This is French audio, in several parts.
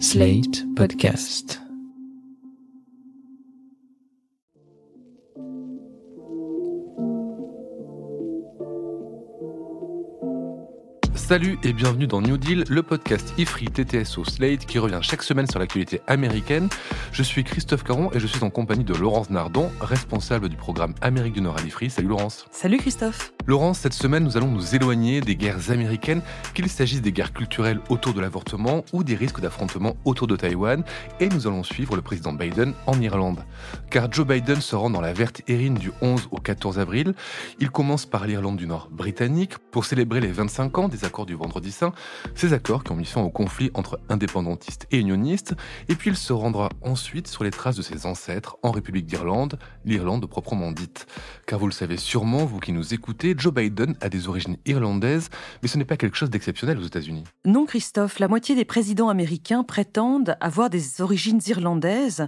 Slate Podcast. Salut et bienvenue dans New Deal, le podcast IFRI TTSO Slate qui revient chaque semaine sur l'actualité américaine. Je suis Christophe Caron et je suis en compagnie de Laurence Nardon, responsable du programme Amérique du Nord à l'IFRI. Salut Laurence. Salut Christophe. Laurence, cette semaine, nous allons nous éloigner des guerres américaines, qu'il s'agisse des guerres culturelles autour de l'avortement ou des risques d'affrontement autour de Taïwan, et nous allons suivre le président Biden en Irlande. Car Joe Biden se rend dans la verte érine du 11 au 14 avril. Il commence par l'Irlande du Nord britannique pour célébrer les 25 ans des accords du Vendredi Saint, ces accords qui ont mis fin au conflit entre indépendantistes et unionistes, et puis il se rendra ensuite sur les traces de ses ancêtres en République d'Irlande, l'Irlande proprement dite. Car vous le savez sûrement, vous qui nous écoutez, Joe Biden a des origines irlandaises, mais ce n'est pas quelque chose d'exceptionnel aux États-Unis. Non Christophe, la moitié des présidents américains prétendent avoir des origines irlandaises.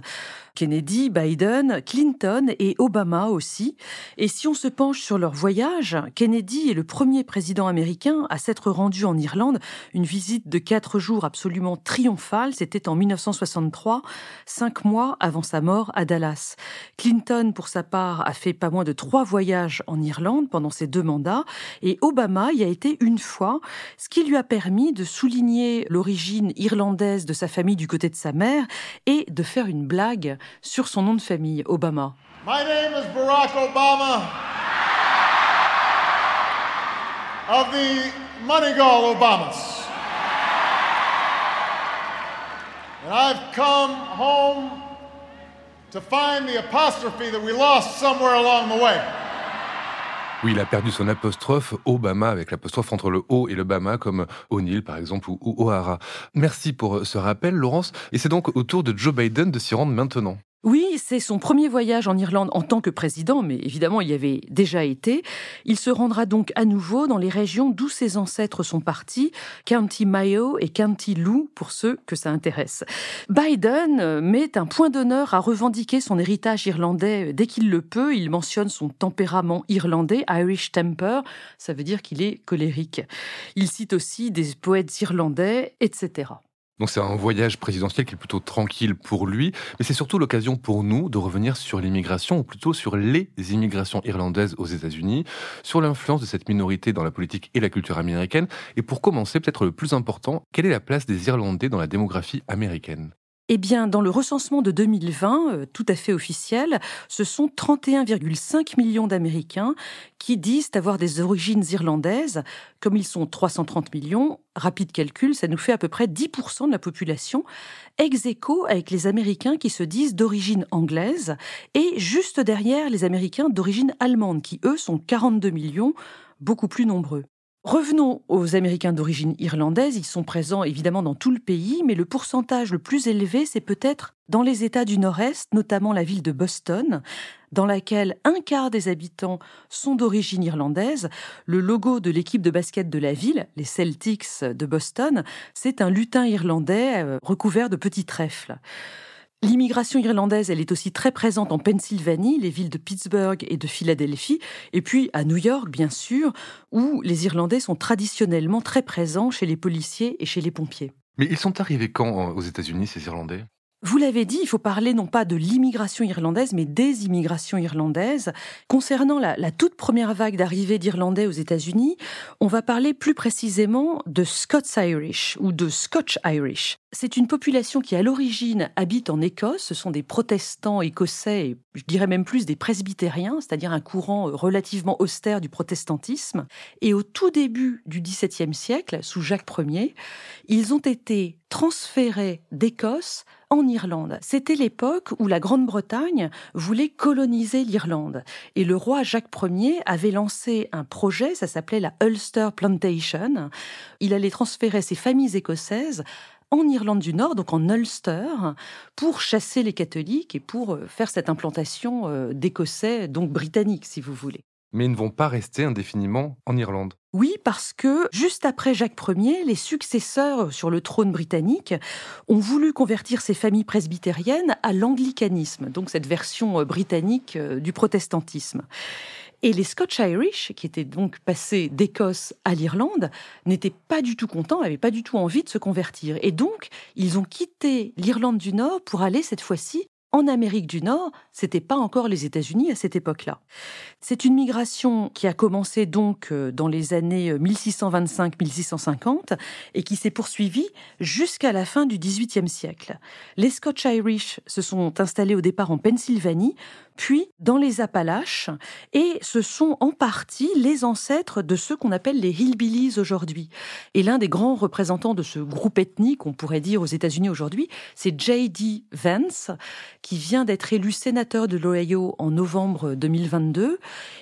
Kennedy, Biden, Clinton et Obama aussi. Et si on se penche sur leur voyage, Kennedy est le premier président américain à s'être rendu en Irlande, une visite de quatre jours absolument triomphale, c'était en 1963, cinq mois avant sa mort à Dallas. Clinton, pour sa part, a fait pas moins de trois voyages en Irlande pendant ses deux mandats, et Obama y a été une fois, ce qui lui a permis de souligner l'origine irlandaise de sa famille du côté de sa mère et de faire une blague sur son nom de famille, Obama. My name is Barack Obama of the Moneygall Obamas. And I've come home to find the apostrophe that we lost somewhere along the way. Oui, il a perdu son apostrophe Obama avec l'apostrophe entre le O et le Bama comme O'Neill par exemple ou, O'Hara. Merci pour ce rappel Laurence et c'est donc au tour de Joe Biden de s'y rendre maintenant. Oui, c'est son premier voyage en Irlande en tant que président, mais évidemment, il y avait déjà été. Il se rendra donc à nouveau dans les régions d'où ses ancêtres sont partis, County Mayo et County Lou, pour ceux que ça intéresse. Biden met un point d'honneur à revendiquer son héritage irlandais dès qu'il le peut. Il mentionne son tempérament irlandais, Irish temper, ça veut dire qu'il est colérique. Il cite aussi des poètes irlandais, etc. Donc c'est un voyage présidentiel qui est plutôt tranquille pour lui, mais c'est surtout l'occasion pour nous de revenir sur l'immigration, ou plutôt sur les immigrations irlandaises aux États-Unis, sur l'influence de cette minorité dans la politique et la culture américaine, et pour commencer peut-être le plus important, quelle est la place des Irlandais dans la démographie américaine? Eh bien, dans le recensement de 2020, euh, tout à fait officiel, ce sont 31,5 millions d'Américains qui disent avoir des origines irlandaises. Comme ils sont 330 millions, rapide calcul, ça nous fait à peu près 10% de la population, ex aequo avec les Américains qui se disent d'origine anglaise, et juste derrière les Américains d'origine allemande, qui eux sont 42 millions, beaucoup plus nombreux. Revenons aux Américains d'origine irlandaise. Ils sont présents évidemment dans tout le pays, mais le pourcentage le plus élevé, c'est peut-être dans les États du Nord-Est, notamment la ville de Boston, dans laquelle un quart des habitants sont d'origine irlandaise. Le logo de l'équipe de basket de la ville, les Celtics de Boston, c'est un lutin irlandais euh, recouvert de petits trèfles. L'immigration irlandaise, elle est aussi très présente en Pennsylvanie, les villes de Pittsburgh et de Philadelphie, et puis à New York, bien sûr, où les Irlandais sont traditionnellement très présents chez les policiers et chez les pompiers. Mais ils sont arrivés quand aux États-Unis, ces Irlandais? Vous l'avez dit, il faut parler non pas de l'immigration irlandaise, mais des immigrations irlandaises. Concernant la, toute première vague d'arrivée d'Irlandais aux États-Unis, on va parler plus précisément de Scots Irish ou de Scotch Irish. C'est une population qui, à l'origine, habite en Écosse. Ce sont des protestants écossais, je dirais même plus des presbytériens, c'est-à-dire un courant relativement austère du protestantisme. Et au tout début du XVIIe siècle, sous Jacques Ier, ils ont été transférés d'Écosse en Irlande. C'était l'époque où la Grande-Bretagne voulait coloniser l'Irlande. Et le roi Jacques Ier avait lancé un projet, ça s'appelait la Ulster Plantation. Il allait transférer ses familles écossaises en Irlande du Nord, donc en Ulster, pour chasser les catholiques et pour euh, faire cette implantation euh, d'Écossais, donc britanniques, si vous voulez. Mais ils ne vont pas rester indéfiniment en Irlande. Oui, parce que juste après Jacques Ier, les successeurs sur le trône britannique ont voulu convertir ces familles presbytériennes à l'anglicanisme, donc cette version euh, britannique du protestantisme. Et les Scotch-Irish, qui étaient donc passés d'Écosse à l'Irlande, n'étaient pas du tout contents, n'avaient pas du tout envie de se convertir. Et donc, ils ont quitté l'Irlande du Nord pour aller cette fois-ci en Amérique du Nord, c'était pas encore les États-Unis à cette époque-là. C'est une migration qui a commencé donc euh, dans les années 1625-1650 euh, et qui s'est poursuivie jusqu'à la fin du XVIIIe siècle. Les Scotch-Irish se sont installés au départ en Pennsylvanie, puis dans les Appalaches, et ce sont en partie les ancêtres de ceux qu'on appelle les hillbillies aujourd'hui. Et l'un des grands représentants de ce groupe ethnique, on pourrait dire aux États-Unis aujourd'hui, c'est J.D. Vance, qui vient d'être élu sénateur de l'Ohio en novembre 2022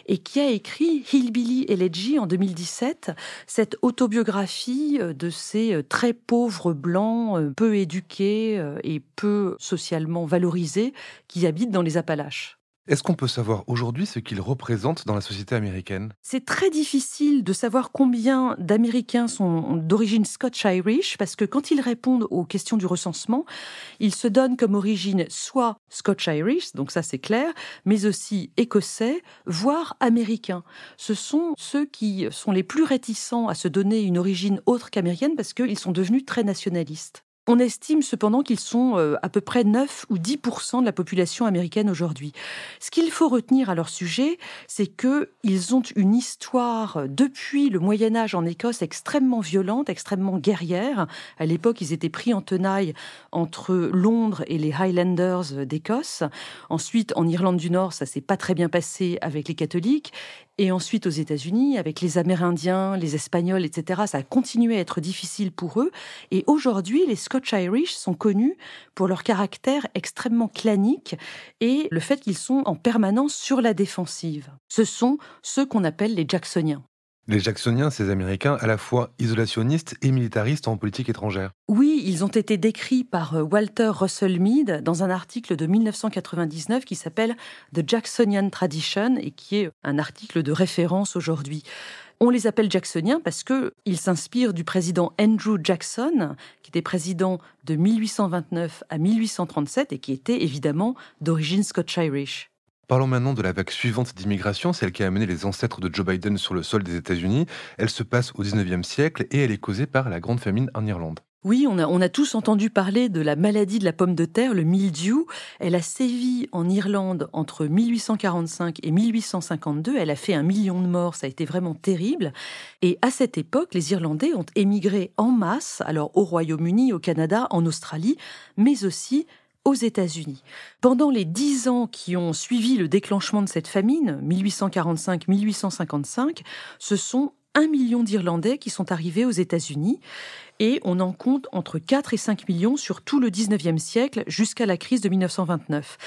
et qui a écrit Hillbilly Elegy en 2017, cette autobiographie de ces très pauvres blancs, peu éduqués et peu socialement valorisés qui habitent dans les Appalaches. Est-ce qu'on peut savoir aujourd'hui ce qu'ils représentent dans la société américaine? C'est très difficile de savoir combien d'Américains sont d'origine Scotch-Irish, parce que quand ils répondent aux questions du recensement, ils se donnent comme origine soit Scotch-Irish, donc ça c'est clair, mais aussi écossais, voire américains. Ce sont ceux qui sont les plus réticents à se donner une origine autre qu'américaine parce qu'ils sont devenus très nationalistes. On estime cependant qu'ils sont euh, à peu près 9 ou 10% de la population américaine aujourd'hui. Ce qu'il faut retenir à leur sujet, c'est qu'ils ont une histoire euh, depuis le Moyen Âge en Écosse extrêmement violente, extrêmement guerrière. À l'époque, ils étaient pris en tenaille entre Londres et les Highlanders d'Écosse. Ensuite, en Irlande du Nord, ça s'est pas très bien passé avec les catholiques. Et ensuite aux États-Unis, avec les Amérindiens, les Espagnols, etc., ça a continué à être difficile pour eux. Et aujourd'hui, les Scotch-Irish sont connus pour leur caractère extrêmement clanique et le fait qu'ils sont en permanence sur la défensive. Ce sont ceux qu'on appelle les Jacksoniens. Les Jacksoniens, ces Américains, à la fois isolationnistes et militaristes en politique étrangère. Oui, ils ont été décrits par euh, Walter Russell Mead dans un article de 1999 qui s'appelle The Jacksonian Tradition et qui est un article de référence aujourd'hui. On les appelle Jacksoniens parce qu'ils s'inspirent du président Andrew Jackson, qui était président de 1829 à 1837 et qui était évidemment d'origine Scotch-Irish. Parlons maintenant de la vague suivante d'immigration, celle qui a amené les ancêtres de Joe Biden sur le sol des États-Unis. Elle se passe au 19e siècle et elle est causée par la grande famine en Irlande. Oui, on a, on a tous entendu parler de la maladie de la pomme de terre, le mildiou. Elle a sévi en Irlande entre 1845 et 1852. Elle a fait un million de morts. Ça a été vraiment terrible. Et à cette époque, les Irlandais ont émigré en masse, alors au Royaume-Uni, au Canada, en Australie, mais aussi aux États-Unis. Pendant les dix ans qui ont suivi le déclenchement de cette famine, 1845-1855, ce sont un million d'Irlandais qui sont arrivés aux États-Unis et on en compte entre 4 et 5 millions sur tout le 19e siècle jusqu'à la crise de 1929.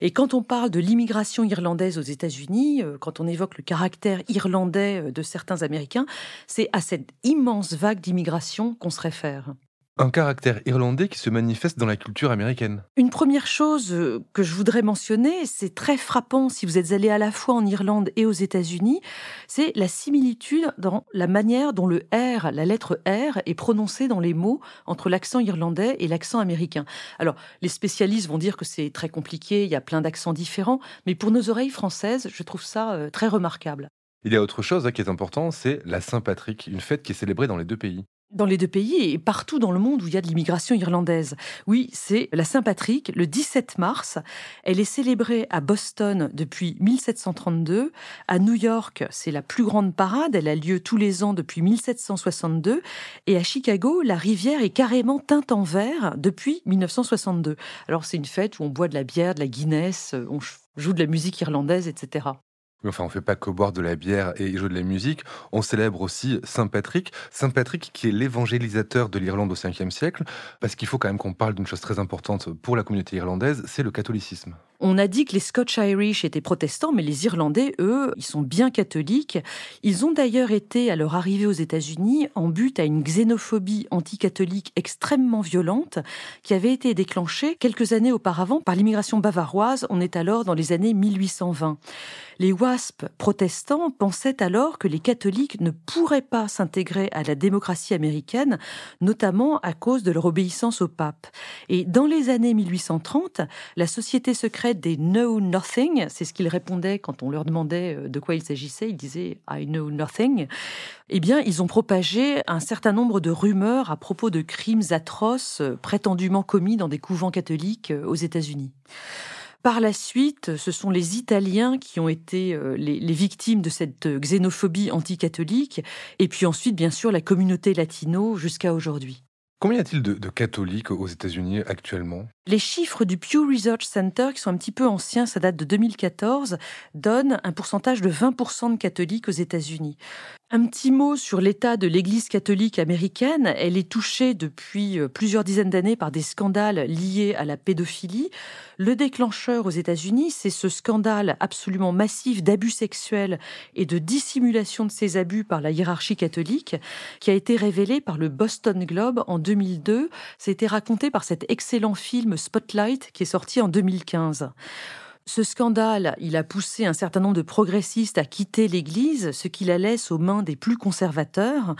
Et quand on parle de l'immigration irlandaise aux États-Unis, euh, quand on évoque le caractère irlandais euh, de certains Américains, c'est à cette immense vague d'immigration qu'on se réfère. Un caractère irlandais qui se manifeste dans la culture américaine. Une première chose euh, que je voudrais mentionner, c'est très frappant si vous êtes allé à la fois en Irlande et aux États-Unis, c'est la similitude dans la manière dont le R, la lettre R, est prononcée dans les mots entre l'accent irlandais et l'accent américain. Alors, les spécialistes vont dire que c'est très compliqué, il y a plein d'accents différents, mais pour nos oreilles françaises, je trouve ça euh, très remarquable. Il y a autre chose hein, qui est important, c'est la Saint-Patrick, une fête qui est célébrée dans les deux pays. Dans les deux pays et partout dans le monde où il y a de l'immigration irlandaise. Oui, c'est la Saint-Patrick, le 17 mars. Elle est célébrée à Boston depuis 1732. À New York, c'est la plus grande parade. Elle a lieu tous les ans depuis 1762. Et à Chicago, la rivière est carrément teinte en vert depuis 1962. Alors c'est une fête où on boit de la bière, de la Guinness, on joue de la musique irlandaise, etc. Enfin, on ne fait pas que boire de la bière et jouer de la musique. On célèbre aussi Saint Patrick. Saint Patrick qui est l'évangélisateur de l'Irlande au 5e siècle. Parce qu'il faut quand même qu'on parle d'une chose très importante pour la communauté irlandaise, c'est le catholicisme. On a dit que les Scotch-Irish étaient protestants, mais les Irlandais, eux, ils sont bien catholiques. Ils ont d'ailleurs été, à leur arrivée aux États-Unis, en but à une xénophobie anticatholique extrêmement violente qui avait été déclenchée quelques années auparavant par l'immigration bavaroise. On est alors dans les années 1820. Les WASP protestants pensaient alors que les catholiques ne pourraient pas s'intégrer à la démocratie américaine, notamment à cause de leur obéissance au pape. Et dans les années 1830, la société secrète des know nothing. C'est ce qu'ils répondaient quand on leur demandait euh, de quoi il s'agissait. Ils disaient I know nothing. Eh bien, ils ont propagé un certain nombre de rumeurs à propos de crimes atroces euh, prétendument commis dans des couvents catholiques aux États-Unis. Par la suite, ce sont les Italiens qui ont été les victimes de cette xénophobie anticatholique, et puis ensuite, bien sûr, la communauté latino jusqu'à aujourd'hui. Combien y a-t-il de, catholiques aux États-Unis actuellement? Les chiffres du Pew Research Center, qui sont un petit peu anciens, ça date de 2014, donnent un pourcentage de 20% de catholiques aux États-Unis. Un petit mot sur l'état de l'Église catholique américaine. Elle est touchée depuis euh, plusieurs dizaines d'années par des scandales liés à la pédophilie. Le déclencheur aux États-Unis, c'est ce scandale absolument massif d'abus sexuels et de dissimulation de ces abus par la hiérarchie catholique, qui a été révélé par le Boston Globe en 2002. C'était raconté par cet excellent film Spotlight qui est sorti en 2015. Ce scandale, il a poussé un certain nombre de progressistes à quitter l'Église, ce qui la laisse aux mains des plus conservateurs.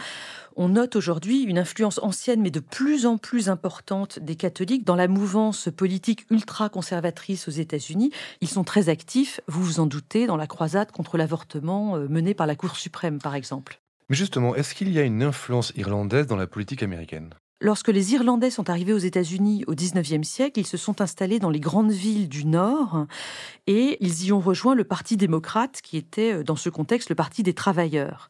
On note aujourd'hui une influence ancienne mais de plus en plus importante des catholiques dans la mouvance politique ultra-conservatrice aux États-Unis. Ils sont très actifs, vous vous en doutez, dans la croisade contre l'avortement euh, menée par la Cour suprême, par exemple. Mais justement, est-ce qu'il y a une influence irlandaise dans la politique américaine? Lorsque les Irlandais sont arrivés aux États-Unis au XIXe siècle, ils se sont installés dans les grandes villes du Nord et ils y ont rejoint le Parti démocrate, qui était euh, dans ce contexte le Parti des travailleurs.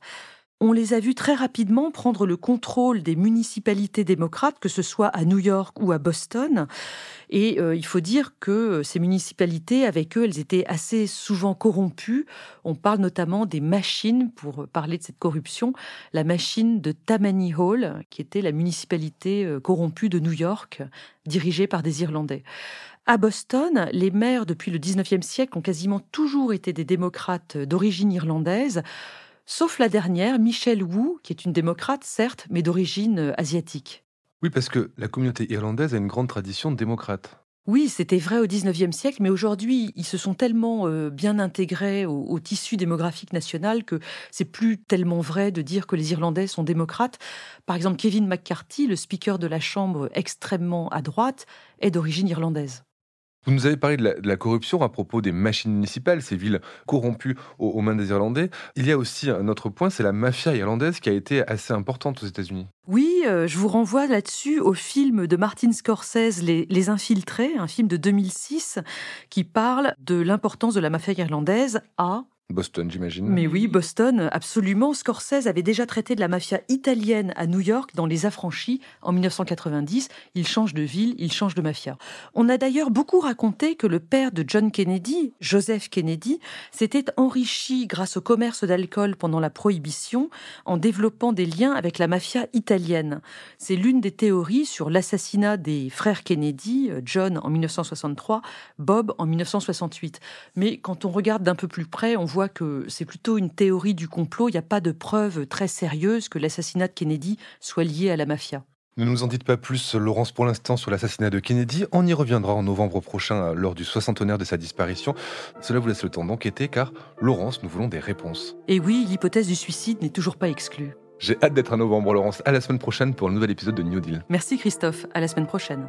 On les a vus très rapidement prendre le contrôle des municipalités démocrates, que ce soit à New York ou à Boston. Et euh, il faut dire que ces municipalités, avec eux, elles étaient assez souvent corrompues. On parle notamment des machines, pour parler de cette corruption, la machine de Tammany Hall, qui était la municipalité euh, corrompue de New York, dirigée par des Irlandais. À Boston, les maires depuis le 19e siècle ont quasiment toujours été des démocrates d'origine irlandaise sauf la dernière, Michelle Wu, qui est une démocrate, certes, mais d'origine euh, asiatique. Oui, parce que la communauté irlandaise a une grande tradition de démocrate. Oui, c'était vrai au XIXe siècle, mais aujourd'hui, ils se sont tellement euh, bien intégrés au, tissu démographique national que c'est plus tellement vrai de dire que les Irlandais sont démocrates. Par exemple, Kevin McCarthy, le speaker de la Chambre extrêmement à droite, est d'origine irlandaise. Vous nous avez parlé de la, corruption à propos des machines municipales, ces villes corrompues aux, mains des Irlandais. Il y a aussi un autre point, c'est la mafia irlandaise qui a été assez importante aux États-Unis. Oui, euh, je vous renvoie là-dessus au film de Martin Scorsese, Les, Les, Infiltrés, un film de 2006 qui parle de l'importance de la mafia irlandaise à Boston, j'imagine. Mais oui, Boston, absolument. Scorsese avait déjà traité de la mafia italienne à New York dans Les Affranchis en 1990. Il change de ville, il change de mafia. On a d'ailleurs beaucoup raconté que le père de John Kennedy, Joseph Kennedy, s'était enrichi grâce au commerce d'alcool pendant la Prohibition en développant des liens avec la mafia italienne. C'est l'une des théories sur l'assassinat des frères Kennedy, John en 1963, Bob en 1968. Mais quand on regarde d'un peu plus près, on voit voit que c'est plutôt une théorie du complot. Il n'y a pas de preuve très sérieuse que l'assassinat de Kennedy soit lié à la mafia. Ne nous en dites pas plus, Laurence, pour l'instant, sur l'assassinat de Kennedy. On y reviendra en novembre prochain, lors du soixantenaire de sa disparition. Cela vous laisse le temps d'enquêter, car, Laurence, nous voulons des réponses. Et oui, l'hypothèse du suicide n'est toujours pas exclue. J'ai hâte d'être à novembre, Laurence. À la semaine prochaine pour un nouvel épisode de New Deal. Merci, Christophe. À la semaine prochaine.